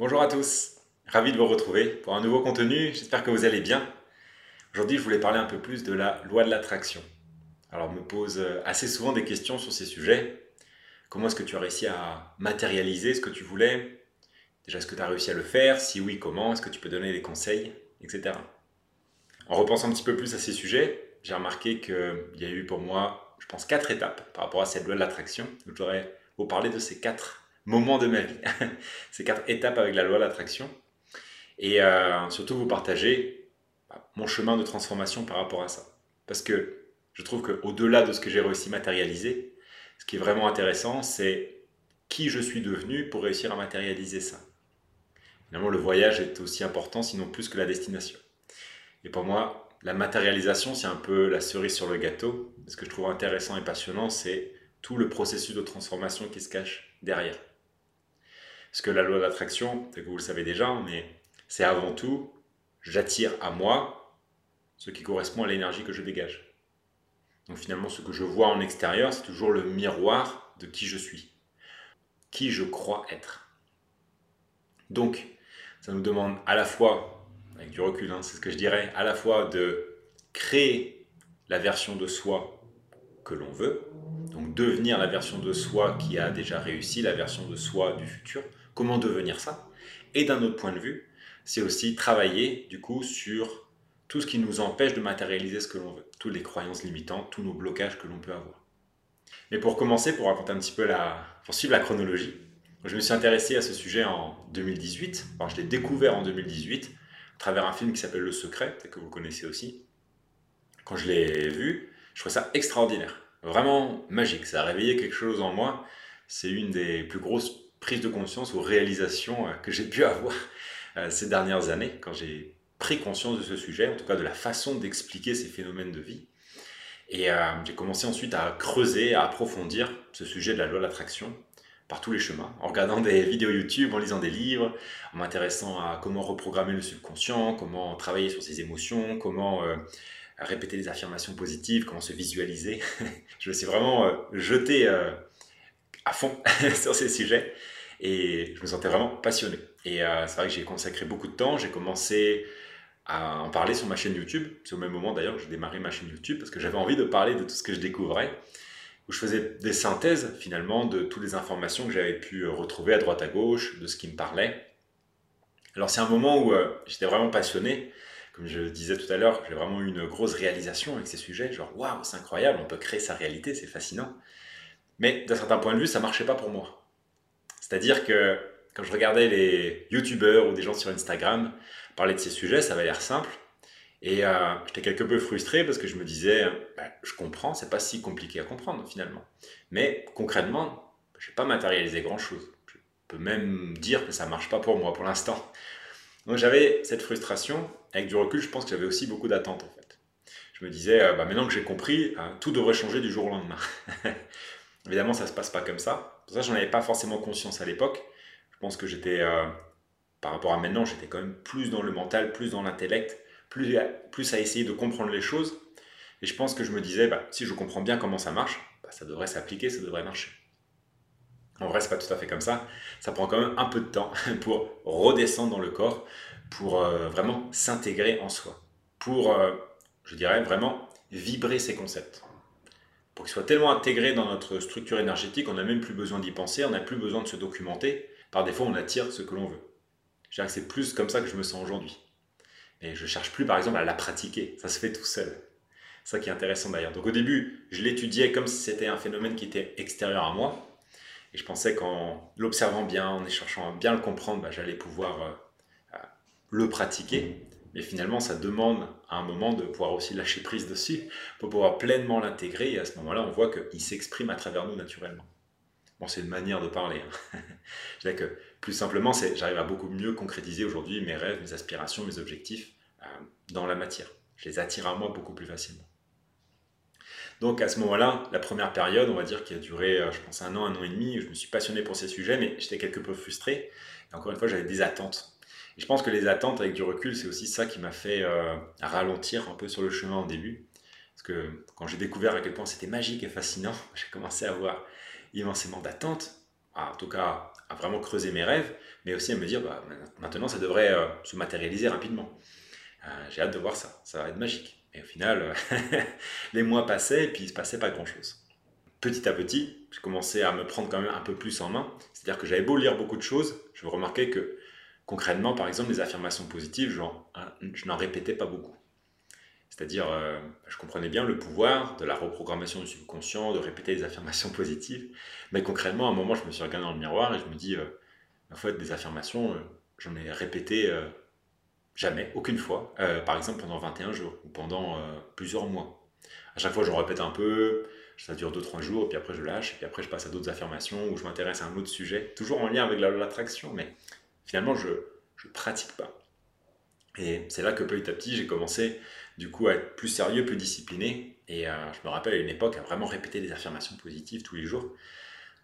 Bonjour à tous, ravi de vous retrouver pour un nouveau contenu, j'espère que vous allez bien. Aujourd'hui je voulais parler un peu plus de la loi de l'attraction. Alors on me pose assez souvent des questions sur ces sujets. Comment est-ce que tu as réussi à matérialiser ce que tu voulais? Déjà est-ce que tu as réussi à le faire? Si oui, comment? Est-ce que tu peux donner des conseils? Etc. En repensant un petit peu plus à ces sujets, j'ai remarqué qu'il y a eu pour moi, je pense, quatre étapes par rapport à cette loi de l'attraction. Je voudrais vous parler de ces quatre moments de ma vie, ces quatre étapes avec la loi de l'attraction, et euh, surtout vous partager bah, mon chemin de transformation par rapport à ça. Parce que je trouve qu'au-delà de ce que j'ai réussi à matérialiser, ce qui est vraiment intéressant, c'est qui je suis devenu pour réussir à matérialiser ça. Finalement, le voyage est aussi important, sinon plus que la destination. Et pour moi, la matérialisation, c'est un peu la cerise sur le gâteau. Ce que je trouve intéressant et passionnant, c'est tout le processus de transformation qui se cache derrière. Parce que la loi d'attraction, c'est que vous le savez déjà, mais c'est avant tout, j'attire à moi ce qui correspond à l'énergie que je dégage. Donc finalement, ce que je vois en extérieur, c'est toujours le miroir de qui je suis, qui je crois être. Donc, ça nous demande à la fois, avec du recul, hein, c'est ce que je dirais, à la fois de créer la version de soi que l'on veut, donc devenir la version de soi qui a déjà réussi, la version de soi du futur, comment devenir ça. Et d'un autre point de vue, c'est aussi travailler du coup sur tout ce qui nous empêche de matérialiser ce que l'on veut, toutes les croyances limitantes, tous nos blocages que l'on peut avoir. Mais pour commencer, pour raconter un petit peu la, pour suivre la chronologie, je me suis intéressé à ce sujet en 2018. Alors, je l'ai découvert en 2018 à travers un film qui s'appelle Le Secret, que vous connaissez aussi. Quand je l'ai vu, je trouvais ça extraordinaire, vraiment magique. Ça a réveillé quelque chose en moi. C'est une des plus grosses prise de conscience ou réalisation euh, que j'ai pu avoir euh, ces dernières années, quand j'ai pris conscience de ce sujet, en tout cas de la façon d'expliquer ces phénomènes de vie. Et euh, j'ai commencé ensuite à creuser, à approfondir ce sujet de la loi de l'attraction par tous les chemins, en regardant des vidéos YouTube, en lisant des livres, en m'intéressant à comment reprogrammer le subconscient, comment travailler sur ses émotions, comment répéter des affirmations positives, comment se visualiser. je me suis vraiment jeté à fond sur ces sujets et je me sentais vraiment passionné. Et euh, c'est vrai que j'ai consacré beaucoup de temps, j'ai commencé à en parler sur ma chaîne YouTube. C'est au même moment d'ailleurs que j'ai démarré ma chaîne YouTube parce que j'avais envie de parler de tout ce que je découvrais, où je faisais des synthèses finalement de toutes les informations que j'avais pu retrouver à droite à gauche, de ce qui me parlait. Alors c'est un moment où euh, j'étais vraiment passionné. Comme je disais tout à l'heure, j'ai vraiment eu une grosse réalisation avec ces sujets. Genre, waouh, c'est incroyable, on peut créer sa réalité, c'est fascinant. Mais d'un certain point de vue, ça marchait pas pour moi. C'est-à-dire que quand je regardais les youtubeurs ou des gens sur Instagram parler de ces sujets, ça avait l'air simple. Et euh, j'étais quelque peu frustré parce que je me disais, bah, je comprends, c'est pas si compliqué à comprendre finalement. Mais concrètement, je n'ai pas matérialisé grand-chose. Je peux même dire que ça marche pas pour moi pour l'instant. Donc j'avais cette frustration. Avec du recul, je pense que j'avais aussi beaucoup d'attentes en fait. Je me disais, euh, bah, maintenant que j'ai compris, hein, tout devrait changer du jour au lendemain. Évidemment, ça ne se passe pas comme ça. Pour ça, j'en avais pas forcément conscience à l'époque. Je pense que j'étais, euh, par rapport à maintenant, j'étais quand même plus dans le mental, plus dans l'intellect, plus, à essayer de comprendre les choses. Et je pense que je me disais, bah, si je comprends bien comment ça marche, bah, ça devrait s'appliquer, ça devrait marcher. En vrai, c'est pas tout à fait comme ça. Ça prend quand même un peu de temps pour redescendre dans le corps, pour euh, vraiment s'intégrer en soi, pour, euh, je dirais, vraiment vibrer ces concepts pour qu'il soit tellement intégré dans notre structure énergétique, on n'a même plus besoin d'y penser, on n'a plus besoin de se documenter. Par défaut, on attire ce que l'on veut. C'est plus comme ça que je me sens aujourd'hui. Et je cherche plus, par exemple, à la pratiquer. Ça se fait tout seul. Ça qui est intéressant d'ailleurs. Donc au début, je l'étudiais comme si c'était un phénomène qui était extérieur à moi. Et je pensais qu'en l'observant bien, en cherchant à bien le comprendre, bah, j'allais pouvoir euh, le pratiquer. Mais finalement, ça demande à un moment de pouvoir aussi lâcher prise dessus pour pouvoir pleinement l'intégrer. Et à ce moment-là, on voit qu'il s'exprime à travers nous naturellement. Bon, c'est une manière de parler. Hein. Je que plus simplement, j'arrive à beaucoup mieux concrétiser aujourd'hui mes rêves, mes aspirations, mes objectifs euh, dans la matière. Je les attire à moi beaucoup plus facilement. Donc à ce moment-là, la première période, on va dire, qui a duré, euh, je pense, un an, un an et demi, je me suis passionné pour ces sujets, mais j'étais quelque peu frustré. Et encore une fois, j'avais des attentes je pense que les attentes avec du recul, c'est aussi ça qui m'a fait euh, ralentir un peu sur le chemin au début. Parce que quand j'ai découvert à quel point c'était magique et fascinant, j'ai commencé à avoir immensément d'attentes, en tout cas à vraiment creuser mes rêves, mais aussi à me dire, bah, maintenant, ça devrait euh, se matérialiser rapidement. Euh, j'ai hâte de voir ça, ça va être magique. Et au final, les mois passaient et puis il se passait pas grand-chose. Petit à petit, je commençais à me prendre quand même un peu plus en main. C'est-à-dire que j'avais beau lire beaucoup de choses, je remarquais que concrètement, par exemple, les affirmations positives, hein, je n'en répétais pas beaucoup. C'est-à-dire, euh, je comprenais bien le pouvoir de la reprogrammation du subconscient, de répéter des affirmations positives. Mais concrètement, à un moment, je me suis regardé dans le miroir et je me dis, euh, en fait, des affirmations, euh, j'en ai répété jamais, aucune fois. par exemple, pendant 21 jours ou pendant plusieurs mois. À chaque fois, je répète un peu, ça dure 2-3 jours, et puis après, je lâche, et puis après, je passe à d'autres affirmations où je m'intéresse à un autre sujet, toujours en lien avec l'attraction, mais finalement, je ne pratique pas. Et c'est là que petit à petit, j'ai commencé du coup à être plus sérieux, plus discipliné. Et euh, je me rappelle à une époque à vraiment répéter des affirmations positives tous les jours.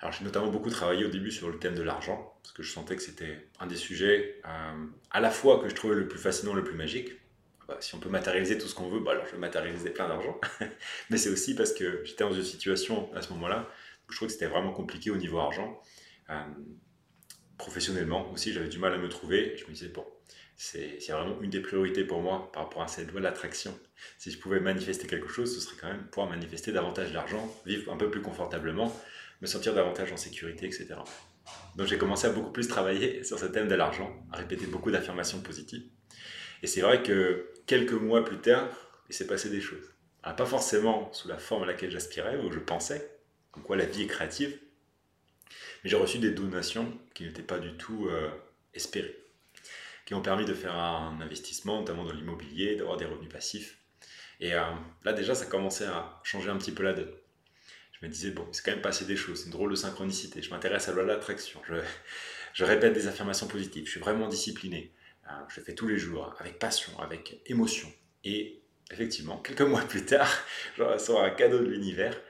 Alors j'ai notamment beaucoup travaillé au début sur le thème de l'argent, parce que je sentais que c'était un des sujets euh, à la fois que je trouvais le plus fascinant, le plus magique. Bah, si on peut matérialiser tout ce qu'on veut, bah, alors je vais matérialiser plein d'argent. Mais c'est aussi parce que j'étais dans une situation à ce moment-là où je trouvais que c'était vraiment compliqué au niveau argent. Euh, professionnellement aussi, j'avais du mal à me trouver. Je me disais, bon, c'est vraiment une des priorités pour moi par rapport à cette loi de l'attraction. Si je pouvais manifester quelque chose, ce serait quand même pouvoir manifester davantage d'argent, vivre un peu plus confortablement, me sentir davantage en sécurité, etc. Donc j'ai commencé à beaucoup plus travailler sur ce thème de l'argent, à répéter beaucoup d'affirmations positives. Et c'est vrai que quelques mois plus tard, il s'est passé des choses. pas forcément sous la forme à laquelle j'aspirais ou je pensais, comme quoi la vie est créative, j'ai reçu des donations qui n'étaient pas du tout euh, espérées qui ont permis de faire un investissement, notamment dans l'immobilier, d'avoir des revenus passifs. Et euh, là, déjà, ça commençait à changer un petit peu la donne. Je me disais, bon, c'est quand même passé des choses, c'est une drôle de synchronicité. Je m'intéresse à la loi de l'attraction, je, je, répète des affirmations positives, je suis vraiment discipliné. Euh, je le fais tous les jours, avec passion, avec émotion. Et effectivement, quelques mois plus tard, je reçois un cadeau de l'univers,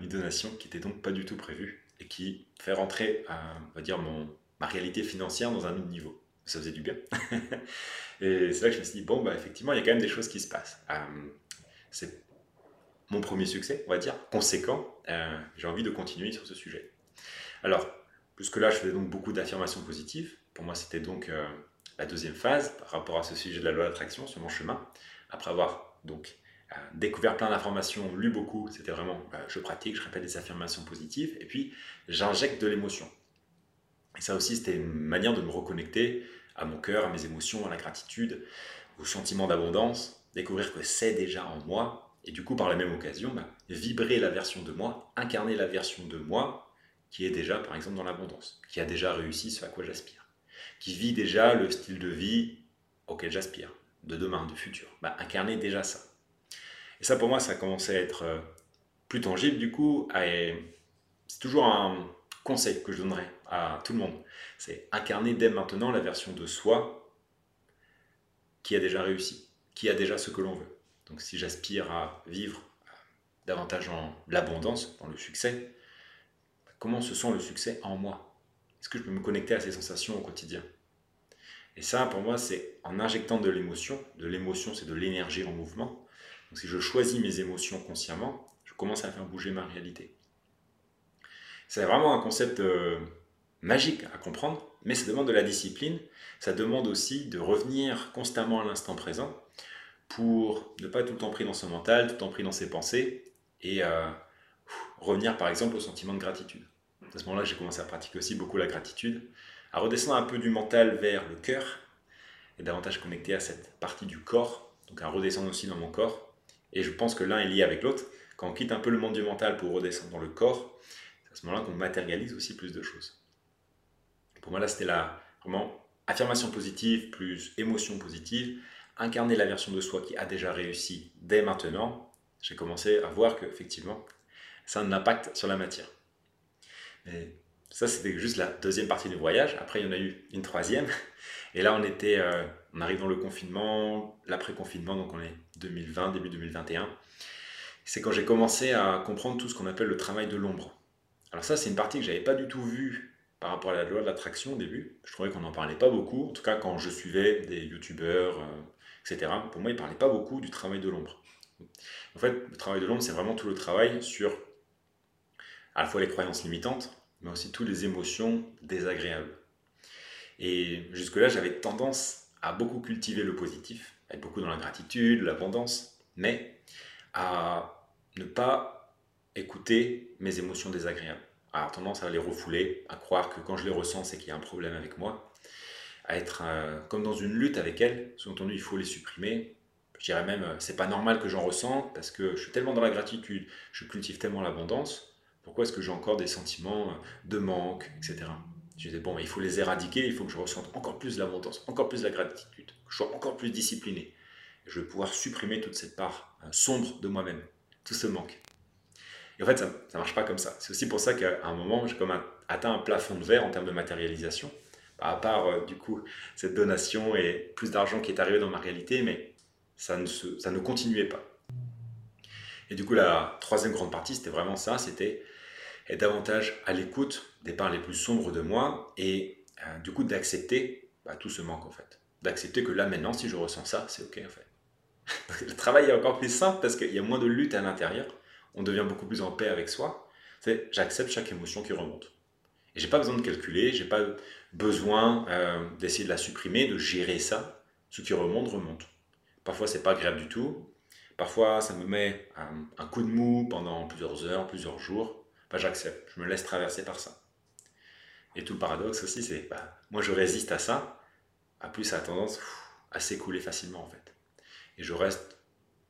une donation qui n'était donc pas du tout prévue et qui fait rentrer, on va dire, mon, ma réalité financière dans un autre niveau ça faisait du bien. et c'est là que je me suis dit, bon, bah, effectivement, il y a quand même des choses qui se passent. Euh, c'est mon premier succès, on va dire, conséquent. Euh, j'ai envie de continuer sur ce sujet. Alors, jusque-là, je faisais donc beaucoup d'affirmations positives. Pour moi, c'était donc euh, la deuxième phase par rapport à ce sujet de la loi d'attraction sur mon chemin. Après avoir donc découvert plein d'informations, lu beaucoup, c'était vraiment je pratique, je répète des affirmations positives, et puis j'injecte de l'émotion. Et ça aussi, c'était une manière de me reconnecter à mon cœur, à mes émotions, à la gratitude, au sentiment d'abondance, découvrir que c'est déjà en moi, et du coup, par la même occasion, bah, vibrer la version de moi, incarner la version de moi qui est déjà, par exemple, dans l'abondance, qui a déjà réussi ce à quoi j'aspire, qui vit déjà le style de vie auquel j'aspire, de demain, du futur. Bah, incarner déjà ça. Et ça, pour moi, ça a commencé à être euh, plus tangible, du coup, c'est toujours un, conseil que je donnerais à tout le monde, c'est incarner dès maintenant la version de soi qui a déjà réussi, qui a déjà ce que l'on veut. Donc si j'aspire à vivre davantage en l'abondance, dans le succès, comment se sent le succès en moi? Est-ce que je peux me connecter à ces sensations au quotidien? Et ça, pour moi, c'est en injectant de l'émotion. De l'émotion, c'est de l'énergie en mouvement. Si je choisis mes émotions consciemment, je commence à faire bouger ma réalité. C'est vraiment un concept euh, magique à comprendre, mais ça demande de la discipline. Ça demande aussi de revenir constamment à l'instant présent pour ne pas tout le temps pris dans son mental, tout le temps pris dans ses pensées et euh, revenir par exemple au sentiment de gratitude. À ce moment-là, j'ai commencé à pratiquer aussi beaucoup la gratitude, à redescendre un peu du mental vers le cœur et davantage connecté à cette partie du corps, donc à redescendre aussi dans mon corps. Et je pense que l'un est lié avec l'autre. Quand on quitte un peu le monde du mental pour redescendre dans le corps, à ce moment-là qu'on matérialise aussi plus de choses. pour moi, là, c'était la vraiment affirmation positive plus émotion positive, incarner la version de soi qui a déjà réussi dès maintenant. J'ai commencé à voir qu'effectivement, ça a un impact sur la matière. Mais ça, c'était juste la deuxième partie du voyage. Après, il y en a eu une troisième. Et là, on était, euh, on arrive dans le confinement, l'après-confinement, donc on est 2020, début 2021. C'est quand j'ai commencé à comprendre tout ce qu'on appelle le travail de l'ombre. Alors ça, c'est une partie que j'avais pas du tout vue par rapport à la loi de l'attraction au début. Je trouvais qu'on n'en parlait pas beaucoup. En tout cas, quand je suivais des youtubeurs, euh, etc., pour moi, ils ne parlaient pas beaucoup du travail de l'ombre. En fait, le travail de l'ombre, c'est vraiment tout le travail sur à la fois les croyances limitantes, mais aussi toutes les émotions désagréables. Et jusque-là, j'avais tendance à beaucoup cultiver le positif, à être beaucoup dans la gratitude, l'abondance, mais à ne pas écouter mes émotions désagréables, à tendance à les refouler, à croire que quand je les ressens, c'est qu'il y a un problème avec moi, à être euh, comme dans une lutte avec elles, sous-entendu, il faut les supprimer. Je dirais même, euh, c'est pas normal que j'en ressente parce que je suis tellement dans la gratitude, je cultive tellement l'abondance, pourquoi est-ce que j'ai encore des sentiments euh, de manque, etc. Je disais, bon, il faut les éradiquer, il faut que je ressente encore plus l'abondance, encore plus la gratitude, que je sois encore plus discipliné. je vais pouvoir supprimer toute cette part sombre de moi-même, tout ce manque. Et en fait, ça ne marche pas comme ça. C'est aussi pour ça qu'à un moment, j'ai comme atteint un plafond de verre en termes de matérialisation à part euh, du coup cette donation et plus d'argent qui est arrivé dans ma réalité, mais ça ne, ça ne continuait pas. Et du coup, la troisième grande partie, c'était vraiment ça, c'était être davantage à l'écoute des parts les plus sombres de moi et euh, du coup d'accepter bah, tout ce manque en fait. D'accepter que là maintenant, si je ressens ça, c'est ok en fait. Le travail est encore plus simple parce qu'il y a moins de lutte à l'intérieur, on devient beaucoup plus en paix avec soi. C'est j'accepte chaque émotion qui remonte. Et j'ai pas besoin de calculer, j'ai pas besoin euh, d'essayer de la supprimer, de gérer ça. Ce qui remonte, remonte. Parfois, c'est pas agréable du tout. Parfois, ça me met un, coup de mou pendant plusieurs heures, plusieurs jours. Bah, j'accepte, je me laisse traverser par ça. Et tout le paradoxe aussi, c'est bah, moi je résiste à ça, à plus ça a tendance à s'écouler facilement en fait. Et je reste,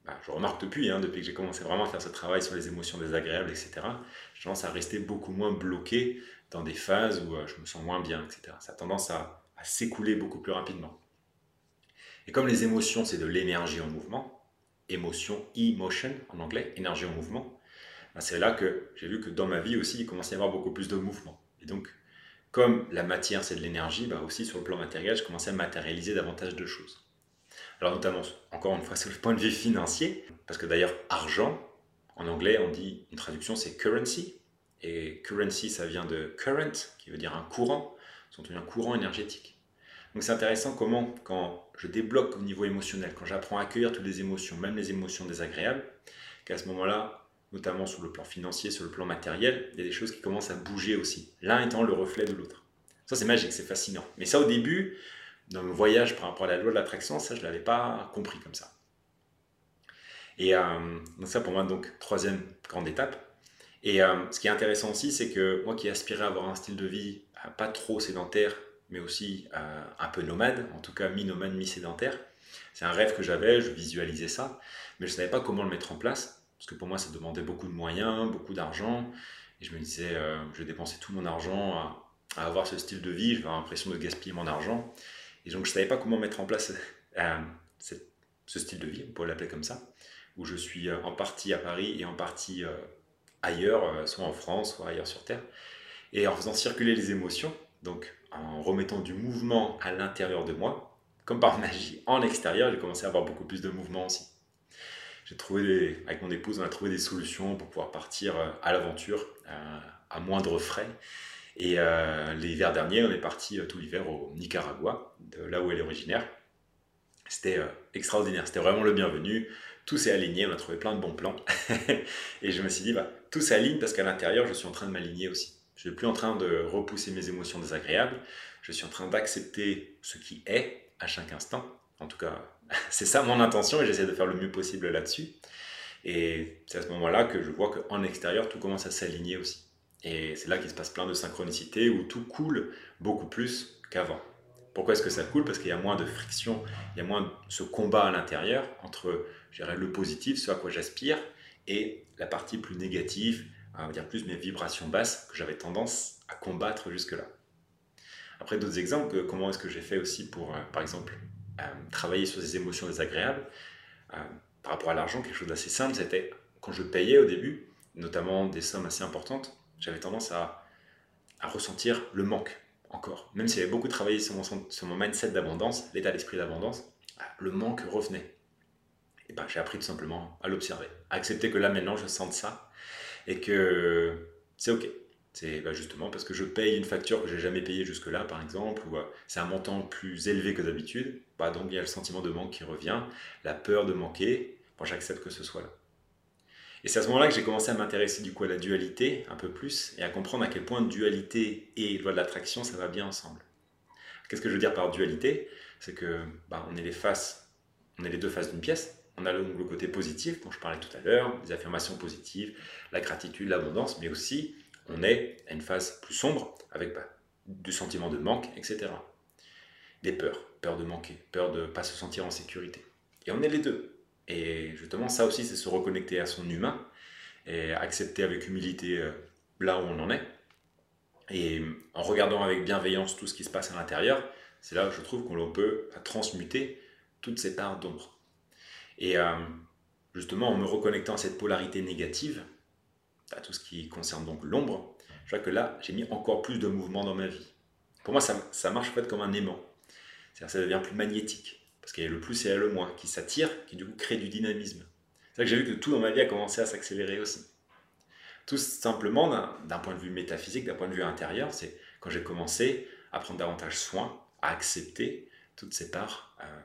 bah, je remarque depuis, hein, depuis que j'ai commencé vraiment à faire ce travail sur les émotions désagréables, etc., je tendance à rester beaucoup moins bloqué dans des phases où euh, je me sens moins bien, etc. Ça a tendance à, s'écouler beaucoup plus rapidement. Et comme les émotions, c'est de l'énergie en mouvement, émotion, emotion en anglais, énergie en mouvement, ben, c'est là que j'ai vu que dans ma vie aussi, il commençait à y avoir beaucoup plus de mouvement. Et donc, comme la matière, c'est de l'énergie, bah aussi sur le plan matériel, je commençais à matérialiser davantage de choses. Alors notamment, encore une fois, sur le point de vue financier, parce que d'ailleurs, argent, en anglais, on dit, une traduction, c'est currency, et currency, ça vient de current, qui veut dire un courant, sont un courant énergétique. Donc c'est intéressant comment, quand je débloque au niveau émotionnel, quand j'apprends à accueillir toutes les émotions, même les émotions désagréables, qu'à ce moment-là, notamment sur le plan financier, sur le plan matériel, il y a des choses qui commencent à bouger aussi, l'un étant le reflet de l'autre. Ça c'est magique, c'est fascinant. Mais ça au début, dans mon voyage par rapport à la loi de l'attraction, ça je ne l'avais pas compris comme ça. Et euh, donc ça pour moi, donc troisième grande étape, et euh, ce qui est intéressant aussi, c'est que moi qui aspirais à avoir un style de vie euh, pas trop sédentaire, mais aussi un peu nomade, en tout cas mi-nomade, mi-sédentaire, c'est un rêve que j'avais, je visualisais ça, mais je ne savais pas comment le mettre en place, parce que pour moi ça demandait beaucoup de moyens, beaucoup d'argent, et je me disais, je vais dépenser tout mon argent à, avoir ce style de vie, je vais avoir l'impression de gaspiller mon argent, et donc je ne savais pas comment mettre en place ce style de vie, on pourrait l'appeler comme ça, où je suis en partie à Paris et en partie ailleurs, euh, soit en France, soit ailleurs sur Terre, et en faisant circuler les émotions, donc en remettant du mouvement à l'intérieur de moi, comme par magie, en extérieur, j'ai commencé à avoir beaucoup plus de mouvement aussi. J'ai trouvé, avec mon épouse, on a trouvé des solutions pour pouvoir partir euh, à l'aventure euh, à moindre frais. Et l'hiver dernier, on est parti tout l'hiver au Nicaragua, là où elle est originaire. C'était extraordinaire, c'était vraiment le bienvenu tout s'est aligné, on a trouvé plein de bons plans. et je me suis dit, bah, tout s'aligne parce qu'à l'intérieur, je suis en train de m'aligner aussi. Je ne suis plus en train de repousser mes émotions désagréables, je suis en train d'accepter ce qui est à chaque instant. En tout cas, c'est ça mon intention et j'essaie de faire le mieux possible là-dessus. Et c'est à ce moment-là que je vois qu'en extérieur, tout commence à s'aligner aussi. Et c'est là qu'il se passe plein de synchronicité où tout coule beaucoup plus qu'avant. Pourquoi est-ce que ça coule? Parce qu'il y a moins de friction, il y a moins ce combat à l'intérieur entre le positif, ce à quoi j'aspire, et la partie plus négative, va dire plus mes vibrations basses que j'avais tendance à combattre jusque-là. Après d'autres exemples, comment est-ce que j'ai fait aussi pour, euh, par exemple, travailler sur des émotions désagréables euh, par rapport à l'argent, quelque chose d'assez simple, c'était quand je payais au début, notamment des sommes assez importantes, j'avais tendance à, ressentir le manque encore. Même si j'avais beaucoup travaillé sur mon, mindset d'abondance, l'état d'esprit d'abondance, bah, le manque revenait. Et ben, j'ai appris tout simplement à l'observer, à accepter que là maintenant je sente ça et que c'est ok. C'est bah, justement parce que je paye une facture que j'ai jamais payée jusque-là, par exemple, ou euh, c'est un montant plus élevé que d'habitude. Bah, donc il y a le sentiment de manque qui revient, la peur de manquer. Moi, j'accepte que ce soit là. Et c'est à ce moment-là que j'ai commencé à m'intéresser du coup à la dualité un peu plus et à comprendre à quel point dualité et loi de l'attraction ça va bien ensemble. Qu'est-ce que je veux dire par dualité? C'est que bah, on est les faces, on est les deux faces d'une pièce. On a le, côté positif dont je parlais tout à l'heure, les affirmations positives, la gratitude, l'abondance, mais aussi on est à une phase plus sombre avec bah, du sentiment de manque, etc. Des peurs, peur de manquer, peur de ne pas se sentir en sécurité. Et on est les deux. Et justement, ça aussi, c'est se reconnecter à son humain et accepter avec humilité euh, là où on en est. Et en regardant avec bienveillance tout ce qui se passe à l'intérieur, c'est là où je trouve qu'on peut transmuter toutes ces parts d'ombre. Et euh, justement, en me reconnectant à cette polarité négative, tout ce qui concerne donc l'ombre, je vois que là, j'ai mis encore plus de mouvement dans ma vie. Pour moi, ça, ça marche en fait comme un aimant. C'est-à-dire ça devient plus magnétique. Parce qu'il y a le plus et le moins qui s'attirent, qui du coup crée du dynamisme. C'est là que j'ai vu que tout dans ma vie a commencé à s'accélérer aussi. Tout simplement, d'un point de vue métaphysique, d'un point de vue intérieur, c'est quand j'ai commencé à prendre davantage soin, à accepter toutes ces parts euh,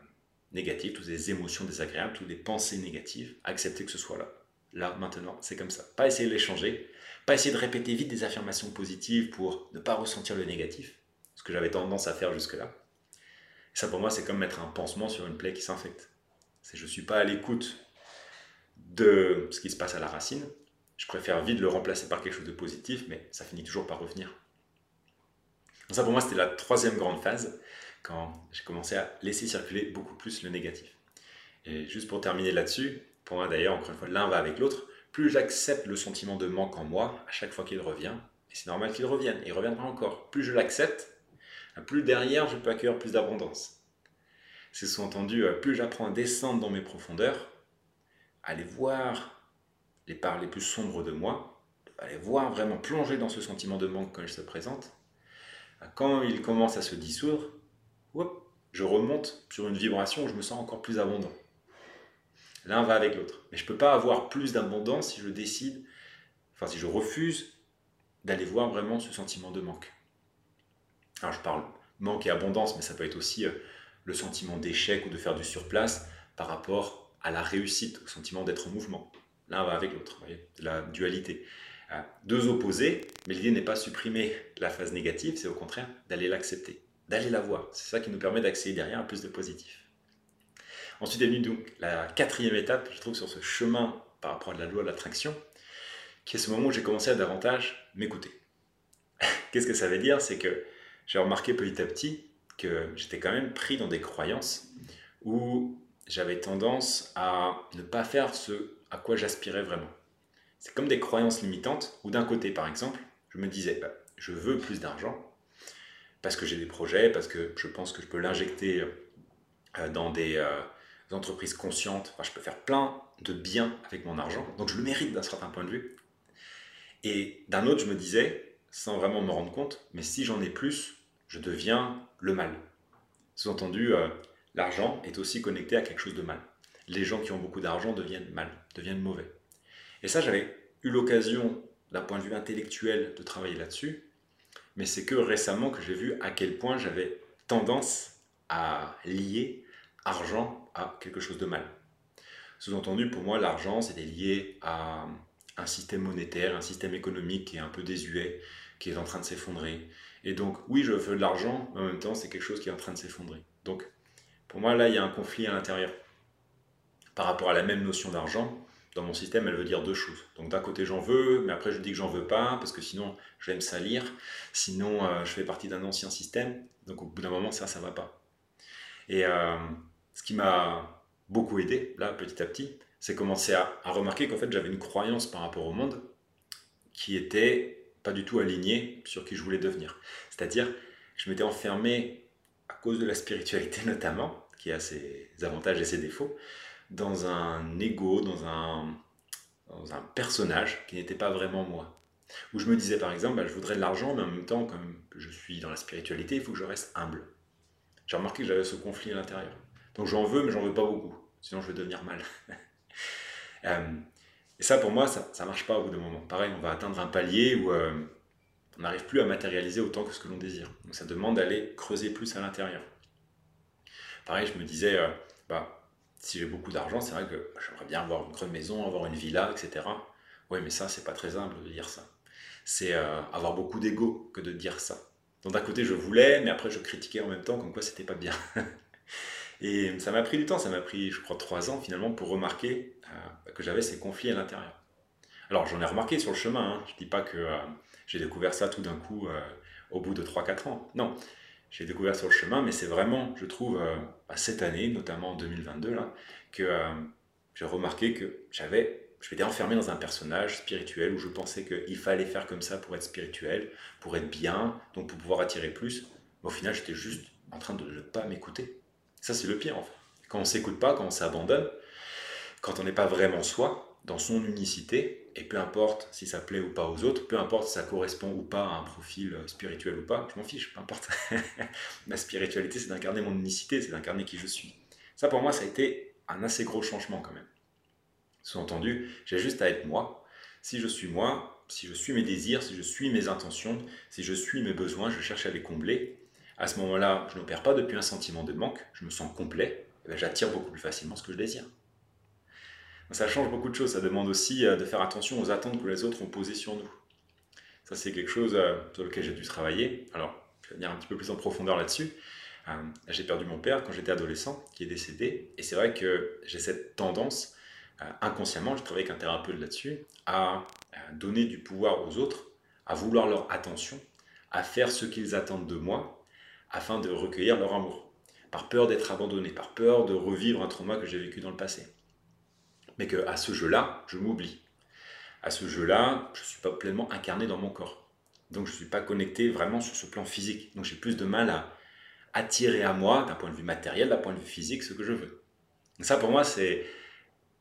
négatives, toutes ces émotions désagréables, toutes les pensées négatives, accepter que ce soit là. Là, maintenant, c'est comme ça. Pas essayer de les changer, pas essayer de répéter vite des affirmations positives pour ne pas ressentir le négatif, ce que j'avais tendance à faire jusque-là ça, pour moi, c'est comme mettre un pansement sur une plaie qui s'infecte. Je ne suis pas à l'écoute de ce qui se passe à la racine. Je préfère vite le remplacer par quelque chose de positif, mais ça finit toujours par revenir. Donc ça, pour moi, c'était la troisième grande phase, quand j'ai commencé à laisser circuler beaucoup plus le négatif. Et juste pour terminer là-dessus, d'ailleurs, encore une fois, l'un va avec l'autre, plus j'accepte le sentiment de manque en moi à chaque fois qu'il revient, et c'est normal qu'il revienne, il reviendra encore, plus je l'accepte, plus derrière je peux accueillir plus d'abondance. C'est sous-entendu, euh, plus j'apprends à descendre dans mes profondeurs, à aller voir les parts les plus sombres de moi, à aller voir vraiment plonger dans ce sentiment de manque quand il se présente, quand il commence à se dissoudre, je remonte sur une vibration où je me sens encore plus abondant. L'un va avec l'autre. Mais je ne peux pas avoir plus d'abondance si je décide, enfin si je refuse d'aller voir vraiment ce sentiment de manque. Alors je parle manque et abondance, mais ça peut être aussi euh, le sentiment d'échec ou de faire du surplace par rapport à la réussite, au sentiment d'être en mouvement. L'un va avec l'autre, la dualité. Euh, deux opposés, mais l'idée n'est pas supprimer la phase négative, c'est au contraire d'aller l'accepter, d'aller la voir. C'est ça qui nous permet d'accéder derrière à plus de positif. Ensuite est venue donc la quatrième étape, je trouve, sur ce chemin par rapport à la loi de l'attraction, qui est ce moment où j'ai commencé à davantage m'écouter. Qu'est-ce que ça veut dire? C'est que j'ai remarqué petit à petit que j'étais quand même pris dans des croyances où j'avais tendance à ne pas faire ce à quoi j'aspirais vraiment. C'est comme des croyances limitantes où d'un côté, par exemple, je me disais, bah, je veux plus d'argent parce que j'ai des projets, parce que je pense que je peux l'injecter euh, dans des entreprises conscientes, je peux faire plein de bien avec mon argent, donc je le mérite d'un certain point de vue. Et d'un autre, je me disais, sans vraiment me rendre compte, mais si j'en ai plus, je deviens le mal. Sous-entendu, euh, l'argent est aussi connecté à quelque chose de mal. Les gens qui ont beaucoup d'argent deviennent mal, deviennent mauvais. Et ça, j'avais eu l'occasion, d'un point de vue intellectuel, de travailler là-dessus, mais c'est que récemment que j'ai vu à quel point j'avais tendance à lier argent à quelque chose de mal. Sous-entendu, pour moi, l'argent, c'était lié à un système monétaire, un système économique qui est un peu désuet, qui est en train de s'effondrer, et donc, oui, je veux de l'argent, mais en même temps, c'est quelque chose qui est en train de s'effondrer. Donc, pour moi, là, il y a un conflit à l'intérieur. Par rapport à la même notion d'argent, dans mon système, elle veut dire deux choses. Donc, d'un côté, j'en veux, mais après, je dis que j'en veux pas, parce que sinon, je vais me salir. Sinon, euh, je fais partie d'un ancien système. Donc, au bout d'un moment, ça, ça va pas. Et euh, ce qui m'a beaucoup aidé, là, petit à petit, c'est commencer à, remarquer qu'en fait, j'avais une croyance par rapport au monde qui était pas du tout aligné sur qui je voulais devenir. C'est-à-dire je m'étais enfermé, à cause de la spiritualité notamment, qui a ses avantages et ses défauts, dans un ego, dans un, dans un personnage qui n'était pas vraiment moi. Où je me disais par exemple, bah, je voudrais de l'argent, mais en même temps, comme je suis dans la spiritualité, il faut que je reste humble. J'ai remarqué que j'avais ce conflit à l'intérieur. Donc j'en veux, mais j'en veux pas beaucoup, sinon je vais devenir mal. euh, et ça, pour moi, ça marche pas au bout d'un moment. Pareil, on va atteindre un palier où euh, on n'arrive plus à matérialiser autant que ce que l'on désire. Donc ça demande d'aller creuser plus à l'intérieur. Pareil, je me disais, euh, bah, si j'ai beaucoup d'argent, c'est vrai que j'aimerais bien avoir une grande maison, avoir une villa, etc. Oui, mais ça, c'est pas très humble de dire ça. C'est avoir beaucoup d'ego que de dire ça. Donc d'un côté, je voulais, mais après, je critiquais en même temps, comme quoi c'était pas bien. Et ça m'a pris du temps, ça m'a pris, je crois, trois ans finalement pour remarquer euh, que j'avais ces conflits à l'intérieur. Alors j'en ai remarqué sur le chemin, hein. je ne dis pas que euh, j'ai découvert ça tout d'un coup au bout de 3-4 ans. Non, j'ai découvert sur le chemin, mais c'est vraiment, je trouve, cette année, notamment en 2022, là, que j'ai remarqué que j'avais, je m'étais enfermé dans un personnage spirituel où je pensais qu'il fallait faire comme ça pour être spirituel, pour être bien, donc pour pouvoir attirer plus. Mais au final, j'étais juste en train de ne pas m'écouter. Ça, c'est le pire en fait. Quand on s'écoute pas, quand on s'abandonne, quand on n'est pas vraiment soi, dans son unicité, et peu importe si ça plaît ou pas aux autres, peu importe si ça correspond ou pas à un profil spirituel ou pas, je m'en fiche, peu importe. Ma spiritualité, c'est d'incarner mon unicité, c'est d'incarner qui je suis. Ça, pour moi, ça a été un assez gros changement quand même. Sous-entendu, j'ai juste à être moi. Si je suis moi, si je suis mes désirs, si je suis mes intentions, si je suis mes besoins, je cherche à les combler. À ce moment-là, je n'opère pas depuis un sentiment de manque, je me sens complet, ben, j'attire beaucoup plus facilement ce que je désire. Ça change beaucoup de choses, ça demande aussi euh, de faire attention aux attentes que les autres ont posées sur nous. Ça, c'est quelque chose euh, sur lequel j'ai dû travailler. Alors, je vais venir un petit peu plus en profondeur là-dessus. Euh, j'ai perdu mon père quand j'étais adolescent, qui est décédé, et c'est vrai que j'ai cette tendance, inconsciemment, je travaille avec un thérapeute là-dessus, à donner du pouvoir aux autres, à vouloir leur attention, à faire ce qu'ils attendent de moi, afin de recueillir leur amour, par peur d'être abandonné, par peur de revivre un trauma que j'ai vécu dans le passé. Mais qu'à ce jeu-là, je m'oublie. À ce jeu-là, je ne suis pas pleinement incarné dans mon corps. Donc je ne suis pas connecté vraiment sur ce plan physique. Donc j'ai plus de mal à, attirer à moi, d'un point de vue matériel, d'un point de vue physique, ce que je veux. ça, pour moi, c'est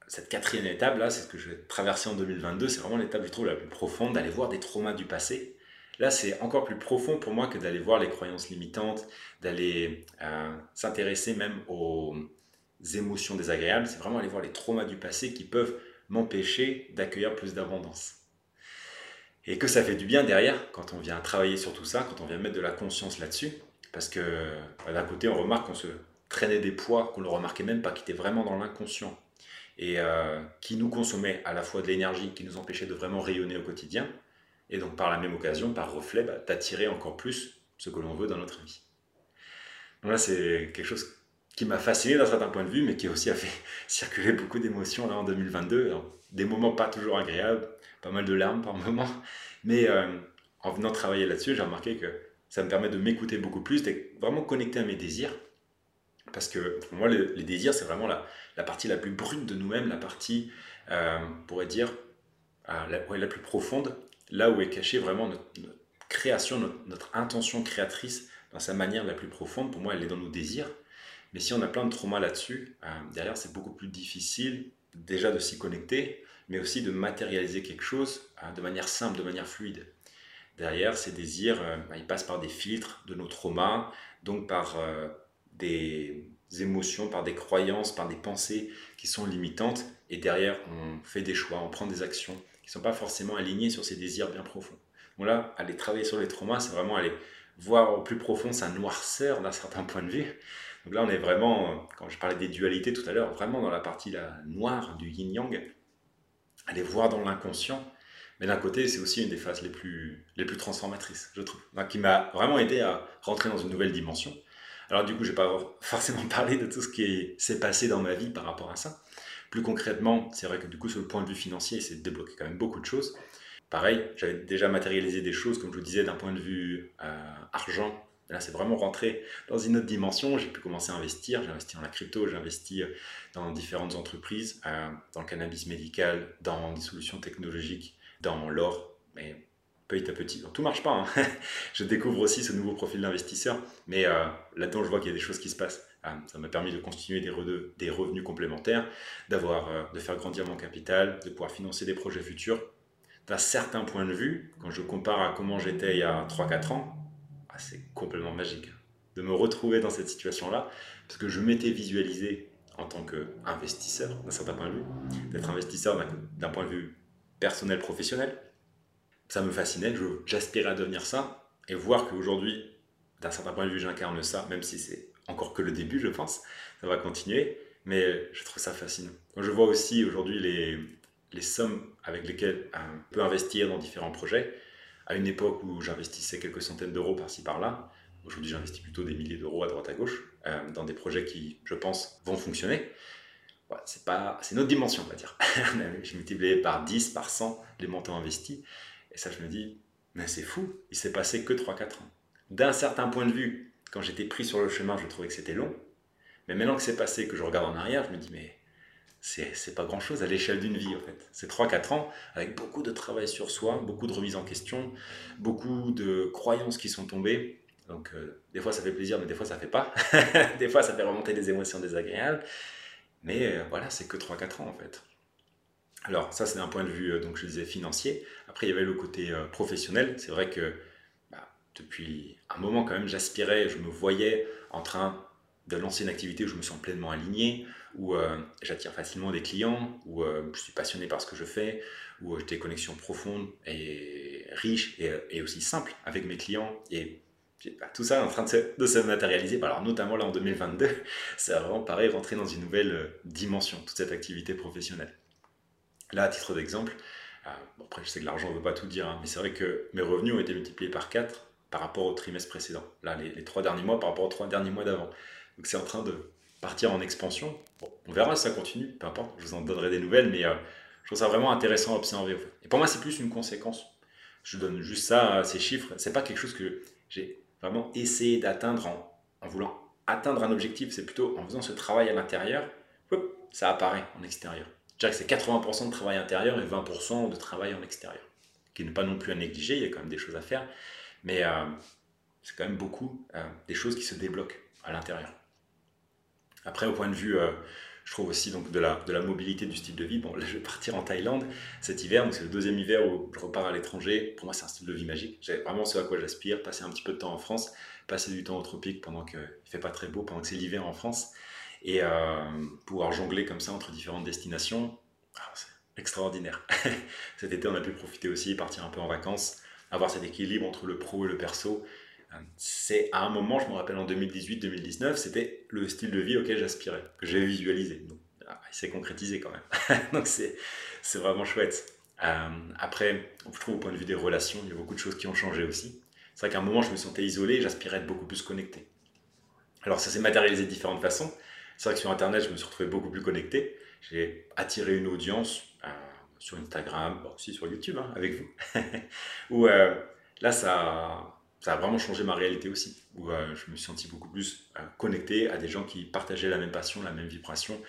cette quatrième étape, là, c'est ce que je vais traverser en 2022. C'est vraiment l'étape, je trouve, la plus profonde, d'aller voir des traumas du passé. Là, c'est encore plus profond pour moi que d'aller voir les croyances limitantes, d'aller euh, s'intéresser même aux émotions désagréables. C'est vraiment aller voir les traumas du passé qui peuvent m'empêcher d'accueillir plus d'abondance. Et que ça fait du bien derrière quand on vient travailler sur tout ça, quand on vient mettre de la conscience là-dessus. Parce que bah, d'un côté, on remarque qu'on se traînait des poids qu'on ne remarquait même pas, qui étaient vraiment dans l'inconscient et euh, qui nous consommaient à la fois de l'énergie, qui nous empêchait de vraiment rayonner au quotidien, et donc par la même occasion, par reflet, bah, d'attirer encore plus ce que l'on veut dans notre vie. Donc là, c'est quelque chose qui m'a fasciné d'un certain point de vue, mais qui aussi a fait circuler beaucoup d'émotions en 2022. des moments pas toujours agréables, pas mal de larmes par moments, mais euh, en venant travailler là-dessus, j'ai remarqué que ça me permet de m'écouter beaucoup plus, d'être vraiment connecté à mes désirs. Parce que pour moi, les, désirs, c'est vraiment la, la, partie la plus brute de nous-mêmes, la partie, euh, on pourrait dire, euh, la, plus profonde, là où est cachée vraiment notre, création, notre, intention créatrice dans sa manière la plus profonde. Pour moi, elle est dans nos désirs. Mais si on a plein de traumas là-dessus, euh, derrière, c'est beaucoup plus difficile déjà de s'y connecter, mais aussi de matérialiser quelque chose de manière simple, de manière fluide. Derrière, ces désirs, euh, bah, ils passent par des filtres de nos traumas, donc par euh, des émotions, par des croyances, par des pensées qui sont limitantes. Et derrière, on fait des choix, on prend des actions qui sont pas forcément alignées sur ces désirs bien profonds. Donc là, aller travailler sur les traumas, c'est vraiment aller voir au plus profond sa noirceur d'un certain point de vue. Donc là, on est vraiment, quand je parlais des dualités tout à l'heure, vraiment dans la partie la noire du yin-yang, aller voir dans l'inconscient mais d'un côté, c'est aussi une des phases les plus, les plus transformatrices, je trouve, qui m'a vraiment aidé à rentrer dans une nouvelle dimension. Alors du coup, je vais pas forcément parler de tout ce qui s'est passé dans ma vie par rapport à ça. Plus concrètement, c'est vrai que du coup, sur le point de vue financier, c'est débloqué quand même beaucoup de choses. Pareil, j'avais déjà matérialisé des choses, comme je vous disais, d'un point de vue euh, argent. Là, c'est vraiment rentré dans une autre dimension. J'ai pu commencer à investir. J'ai investi dans la crypto, j'ai investi dans différentes entreprises, euh, dans le cannabis médical, dans des solutions technologiques, dans l'or, mais petit à petit. Donc tout marche pas. Hein. je découvre aussi ce nouveau profil d'investisseur, mais euh, là-dedans, je vois qu'il y a des choses qui se passent. Ah, ça m'a permis de continuer des, revenus complémentaires, d'avoir, euh, de faire grandir mon capital, de pouvoir financer des projets futurs. D'un certain point de vue, quand je compare à comment j'étais il y a 3-4 ans, ah, c'est complètement magique de me retrouver dans cette situation-là, parce que je m'étais visualisé en tant qu'investisseur, d'un certain point de vue, d'être investisseur d'un point de vue personnel, professionnel. Ça me fascinait, j'aspirais à devenir ça et voir qu'aujourd'hui, d'un certain point de vue, j'incarne ça, même si c'est encore que le début, je pense. Ça va continuer, mais je trouve ça fascinant. Quand je vois aussi aujourd'hui les, sommes avec lesquelles on peut investir dans différents projets. À une époque où j'investissais quelques centaines d'euros par-ci par-là, aujourd'hui j'investis plutôt des milliers d'euros à droite à gauche euh, dans des projets qui, je pense, vont fonctionner. c'est pas, c'est une autre dimension, on va dire. je multiplié par 10, par 100 les montants investis. Et ça, je me dis, mais c'est fou, il s'est passé que 3-4 ans. D'un certain point de vue, quand j'étais pris sur le chemin, je trouvais que c'était long. Mais maintenant que c'est passé, que je regarde en arrière, je me dis, mais c'est pas grand chose à l'échelle d'une vie en fait. C'est 3-4 ans avec beaucoup de travail sur soi, beaucoup de remise en question, beaucoup de croyances qui sont tombées. Donc euh, des fois ça fait plaisir, mais des fois ça fait pas. des fois ça fait remonter des émotions désagréables. Mais euh, voilà, c'est que 3-4 ans en fait. Alors ça c'est d'un point de vue, euh, donc je disais financier. Après il y avait le côté professionnel. C'est vrai que depuis un moment quand même j'aspirais, je me voyais en train de lancer une activité où je me sens pleinement aligné, où euh, j'attire facilement des clients, où euh, je suis passionné par ce que je fais, où euh, j'ai des connexions profondes et riches et, aussi simples avec mes clients. Et tout ça est en train de se, matérialiser. Bah, alors notamment là en 2022, ça vraiment pareil rentrer dans une nouvelle dimension, toute cette activité professionnelle. Là, à titre d'exemple, après je sais que l'argent ne veut pas tout dire, hein, mais c'est vrai que mes revenus ont été multipliés par 4 par rapport au trimestre précédent. Là, les, trois derniers mois par rapport aux trois derniers mois d'avant. Donc c'est en train de partir en expansion. on verra si ça continue, peu importe, je vous en donnerai des nouvelles, mais euh, je trouve ça vraiment intéressant à observer. Et pour moi, c'est plus une conséquence. Je donne juste ça, ces chiffres. C'est pas quelque chose que j'ai vraiment essayé d'atteindre en, voulant atteindre un objectif. C'est plutôt en faisant ce travail à l'intérieur, ça apparaît en extérieur. Je dirais que c'est 80% de travail intérieur et 20% de travail en extérieur, qui n'est pas non plus à négliger. Il y a quand même des choses à faire, mais euh, c'est quand même beaucoup euh, des choses qui se débloquent à l'intérieur. Après, au point de vue, euh, je trouve aussi donc, de, la, de la mobilité du style de vie. Bon, là, je vais partir en Thaïlande cet hiver, donc c'est le deuxième hiver où je repars à l'étranger. Pour moi, c'est un style de vie magique. J'ai vraiment ce à quoi j'aspire, passer un petit peu de temps en France, passer du temps au tropique pendant qu'il ne fait pas très beau, pendant que c'est l'hiver en France, et pouvoir jongler comme ça entre différentes destinations. Ah, c'est extraordinaire. cet été, on a pu profiter aussi, partir un peu en vacances, avoir cet équilibre entre le pro et le perso c'est à un moment, je me rappelle en 2018-2019, c'était le style de vie auquel j'aspirais, que j'ai visualisé. Ah, il s'est concrétisé quand même. Donc c'est vraiment chouette. Euh, après, je trouve au point de vue des relations, il y a beaucoup de choses qui ont changé aussi. C'est vrai qu'à un moment, je me sentais isolé j'aspirais à être beaucoup plus connecté. Alors ça s'est matérialisé de différentes façons. C'est vrai que sur Internet, je me suis retrouvé beaucoup plus connecté. J'ai attiré une audience euh, sur Instagram, aussi sur YouTube hein, avec vous. Où euh, là, ça, ça a vraiment changé ma réalité aussi, où euh, je me suis senti beaucoup plus euh, connecté à des gens qui partageaient la même passion, la même vibration,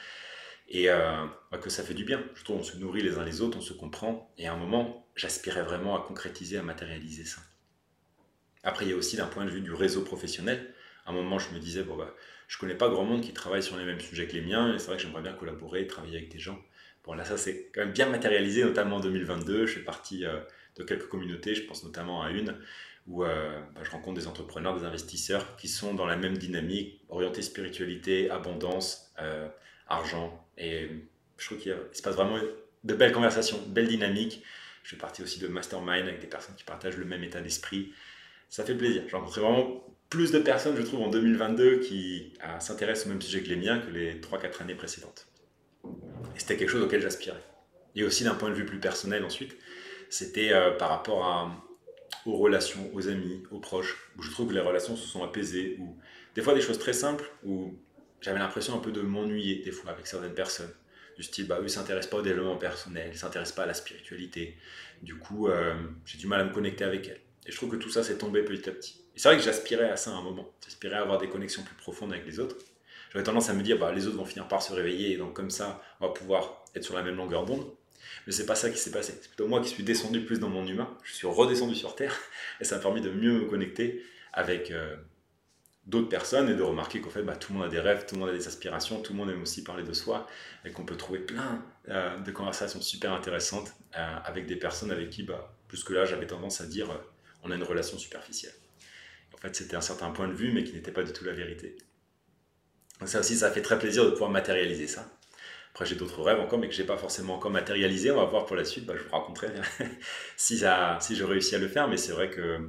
et euh, bah, que ça fait du bien. Je trouve on se nourrit les uns les autres, on se comprend, et à un moment, j'aspirais vraiment à concrétiser, à matérialiser ça. Après, il y a aussi d'un point de vue du réseau professionnel, à un moment, je me disais, bon, bah, je connais pas grand monde qui travaille sur les mêmes sujets que les miens, et c'est vrai que j'aimerais bien collaborer, travailler avec des gens. Bon, là, ça c'est quand même bien matérialisé, notamment en 2022. Je fais partie de quelques communautés, je pense notamment à une, où euh, bah, je rencontre des entrepreneurs, des investisseurs qui sont dans la même dynamique, orientés spiritualité, abondance, euh, argent. Et je trouve qu'il se passe vraiment de belles conversations, de belles dynamiques. Je fais partie aussi de mastermind avec des personnes qui partagent le même état d'esprit. Ça fait plaisir. J'ai rencontré vraiment plus de personnes, je trouve, en 2022 qui euh, s'intéressent au même sujet que les miens que les 3-4 années précédentes. Et c'était quelque chose auquel j'aspirais. Et aussi d'un point de vue plus personnel ensuite, c'était par rapport aux relations, aux amis, aux proches, où je trouve que les relations se sont apaisées, ou des fois des choses très simples, où j'avais l'impression un peu de m'ennuyer des fois avec certaines personnes. Du style, bah, eux, ils s'intéressent pas au développement personnel, ils s'intéressent pas à la spiritualité. Du coup, euh, j'ai du mal à me connecter avec elles. Et je trouve que tout ça s'est tombé petit à petit. Et c'est vrai que j'aspirais à ça à un moment. J'aspirais à avoir des connexions plus profondes avec les autres. J'avais tendance à me dire, bah, les autres vont finir par se réveiller, et donc comme ça, on va pouvoir être sur la même longueur d'onde. Mais c'est pas ça qui s'est passé. C'est plutôt moi qui suis descendu plus dans mon humain. Je suis redescendu sur Terre et ça m'a permis de mieux me connecter avec euh, d'autres personnes et de remarquer qu'en fait, bah, tout le monde a des rêves, tout le monde a des aspirations, tout le monde aime aussi parler de soi et qu'on peut trouver plein euh, de conversations super intéressantes euh, avec des personnes avec qui, bah, plus que là, j'avais tendance à dire on a une relation superficielle. En fait, c'était un certain point de vue, mais qui n'était pas du tout la vérité. Donc ça aussi, ça fait très plaisir de pouvoir matérialiser ça. Après, j'ai d'autres rêves encore, mais que je n'ai pas forcément encore matérialisé. On va voir pour la suite. Bah, je vous raconterai si, ça, si je réussis à le faire. Mais c'est vrai que euh,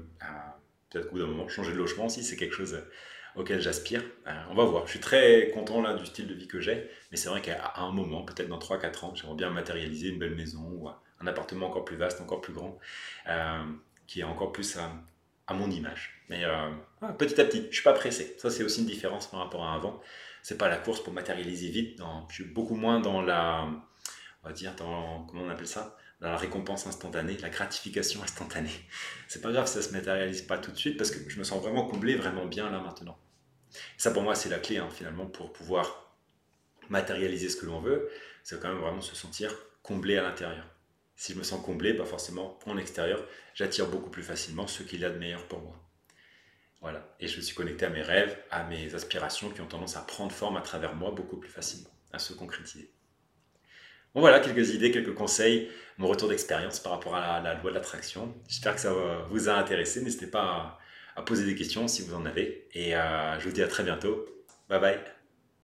peut-être qu'au bout d'un moment, changer de logement aussi, c'est quelque chose auquel j'aspire. Euh, on va voir. Je suis très content là du style de vie que j'ai, mais c'est vrai qu'à un moment, peut-être dans 3-4 ans, j'aimerais bien matérialiser une belle maison ou un appartement encore plus vaste, encore plus grand, euh, qui est encore plus à, mon image. Mais euh, petit à petit, je suis pas pressé. Ça, c'est aussi une différence par rapport à avant. C'est pas la course pour matérialiser vite. je suis beaucoup moins dans la, on va dire, dans, comment on appelle ça? La récompense instantanée, la gratification instantanée. C'est pas grave ça se matérialise pas tout de suite parce que je me sens vraiment comblé, vraiment bien là maintenant. ça pour moi c'est la clé hein, finalement pour pouvoir matérialiser ce que l'on veut, c'est quand même vraiment se sentir comblé à l'intérieur. Si je me sens comblé, pas forcément en extérieur, j'attire beaucoup plus facilement ce qu'il y a de meilleur pour moi. Voilà, et je suis connecté à mes rêves, à mes aspirations qui ont tendance à prendre forme à travers moi beaucoup plus facilement, à se concrétiser. Bon voilà, quelques idées, quelques conseils, mon retour d'expérience par rapport à la, loi de l'attraction. J'espère que ça vous a intéressé. N'hésitez pas à, poser des questions si vous en avez. Et euh, je vous dis à très bientôt. Bye bye.